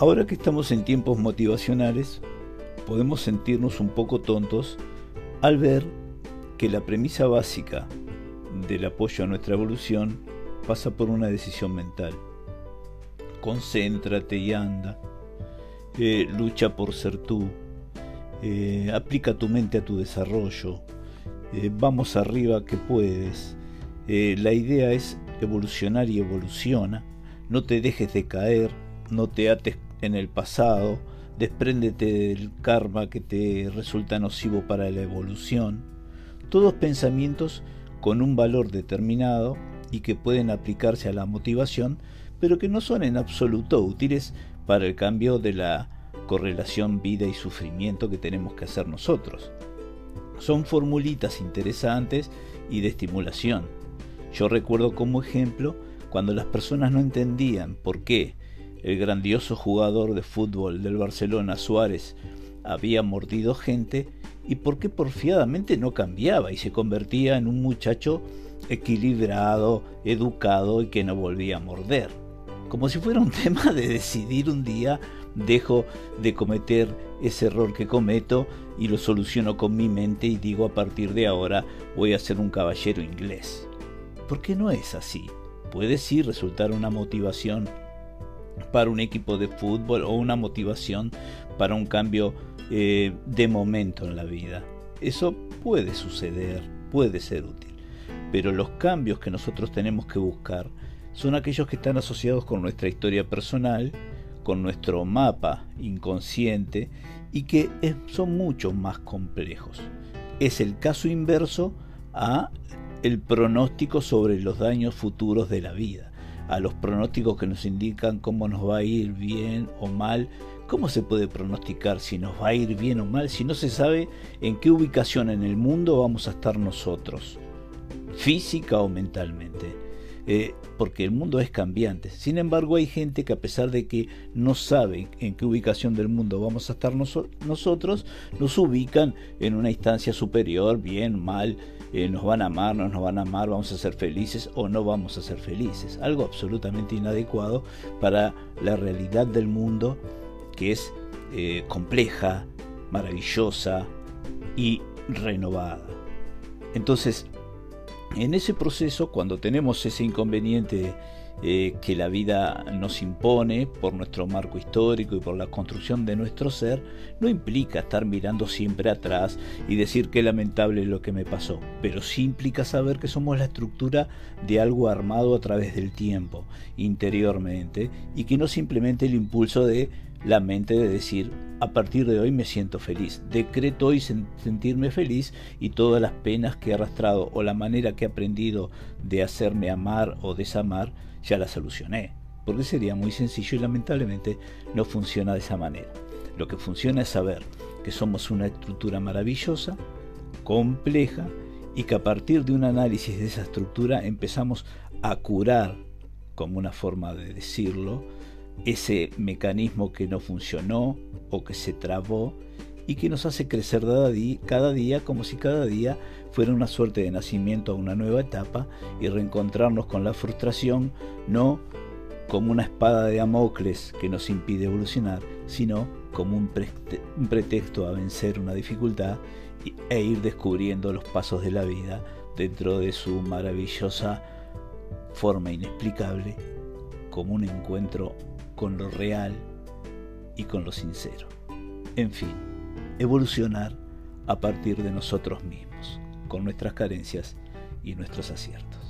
Ahora que estamos en tiempos motivacionales, podemos sentirnos un poco tontos al ver que la premisa básica del apoyo a nuestra evolución pasa por una decisión mental. Concéntrate y anda. Eh, lucha por ser tú. Eh, aplica tu mente a tu desarrollo. Eh, vamos arriba que puedes. la idea es evolucionar y evoluciona. No te dejes de caer, no te ates en el pasado, despréndete del karma que te resulta nocivo para la evolución. Todos pensamientos con un valor determinado y que pueden aplicarse a la motivación, pero que no son en absoluto útiles para el cambio de la correlación vida y sufrimiento que tenemos que hacer nosotros. Son formulitas interesantes y de estimulación. Yo recuerdo como ejemplo cuando las personas no entendían por qué el grandioso jugador de fútbol del Barcelona Suárez había mordido gente y por qué porfiadamente no cambiaba y se convertía en un muchacho equilibrado, educado y que no volvía a morder. Como si fuera un tema de decidir un día dejo de cometer ese error que cometo y lo soluciono con mi mente y digo a partir de ahora voy a ser un caballero inglés. ¿Por qué no es así? Puede sí resultar una motivación para un equipo de fútbol o una motivación para un cambio eh, de momento en la vida. Eso puede suceder, puede ser útil. Pero los cambios que nosotros tenemos que buscar son aquellos que están asociados con nuestra historia personal, con nuestro mapa inconsciente y que son mucho más complejos. Es el caso inverso a el pronóstico sobre los daños futuros de la vida, a los pronósticos que nos indican cómo nos va a ir bien o mal. ¿Cómo se puede pronosticar si nos va a ir bien o mal si no se sabe en qué ubicación en el mundo vamos a estar nosotros, física o mentalmente? Eh, porque el mundo es cambiante. Sin embargo, hay gente que a pesar de que no sabe en qué ubicación del mundo vamos a estar nosotros, nos ubican en una instancia superior, bien, mal, eh, nos van a amar, no nos van a amar, vamos a ser felices o no vamos a ser felices. Algo absolutamente inadecuado para la realidad del mundo que es eh, compleja, maravillosa y renovada. Entonces, en ese proceso, cuando tenemos ese inconveniente eh, que la vida nos impone por nuestro marco histórico y por la construcción de nuestro ser, no implica estar mirando siempre atrás y decir qué lamentable es lo que me pasó, pero sí implica saber que somos la estructura de algo armado a través del tiempo, interiormente, y que no simplemente el impulso de la mente de decir, a partir de hoy me siento feliz, decreto hoy sentirme feliz y todas las penas que he arrastrado o la manera que he aprendido de hacerme amar o desamar, ya las solucioné. Porque sería muy sencillo y lamentablemente no funciona de esa manera. Lo que funciona es saber que somos una estructura maravillosa, compleja, y que a partir de un análisis de esa estructura empezamos a curar, como una forma de decirlo, ese mecanismo que no funcionó o que se trabó y que nos hace crecer cada día, como si cada día fuera una suerte de nacimiento a una nueva etapa y reencontrarnos con la frustración no como una espada de Damocles que nos impide evolucionar, sino como un, pretexto a vencer una dificultad e ir descubriendo los pasos de la vida dentro de su maravillosa forma inexplicable como un encuentro con lo real y con lo sincero. En fin, evolucionar a partir de nosotros mismos, con nuestras carencias y nuestros aciertos.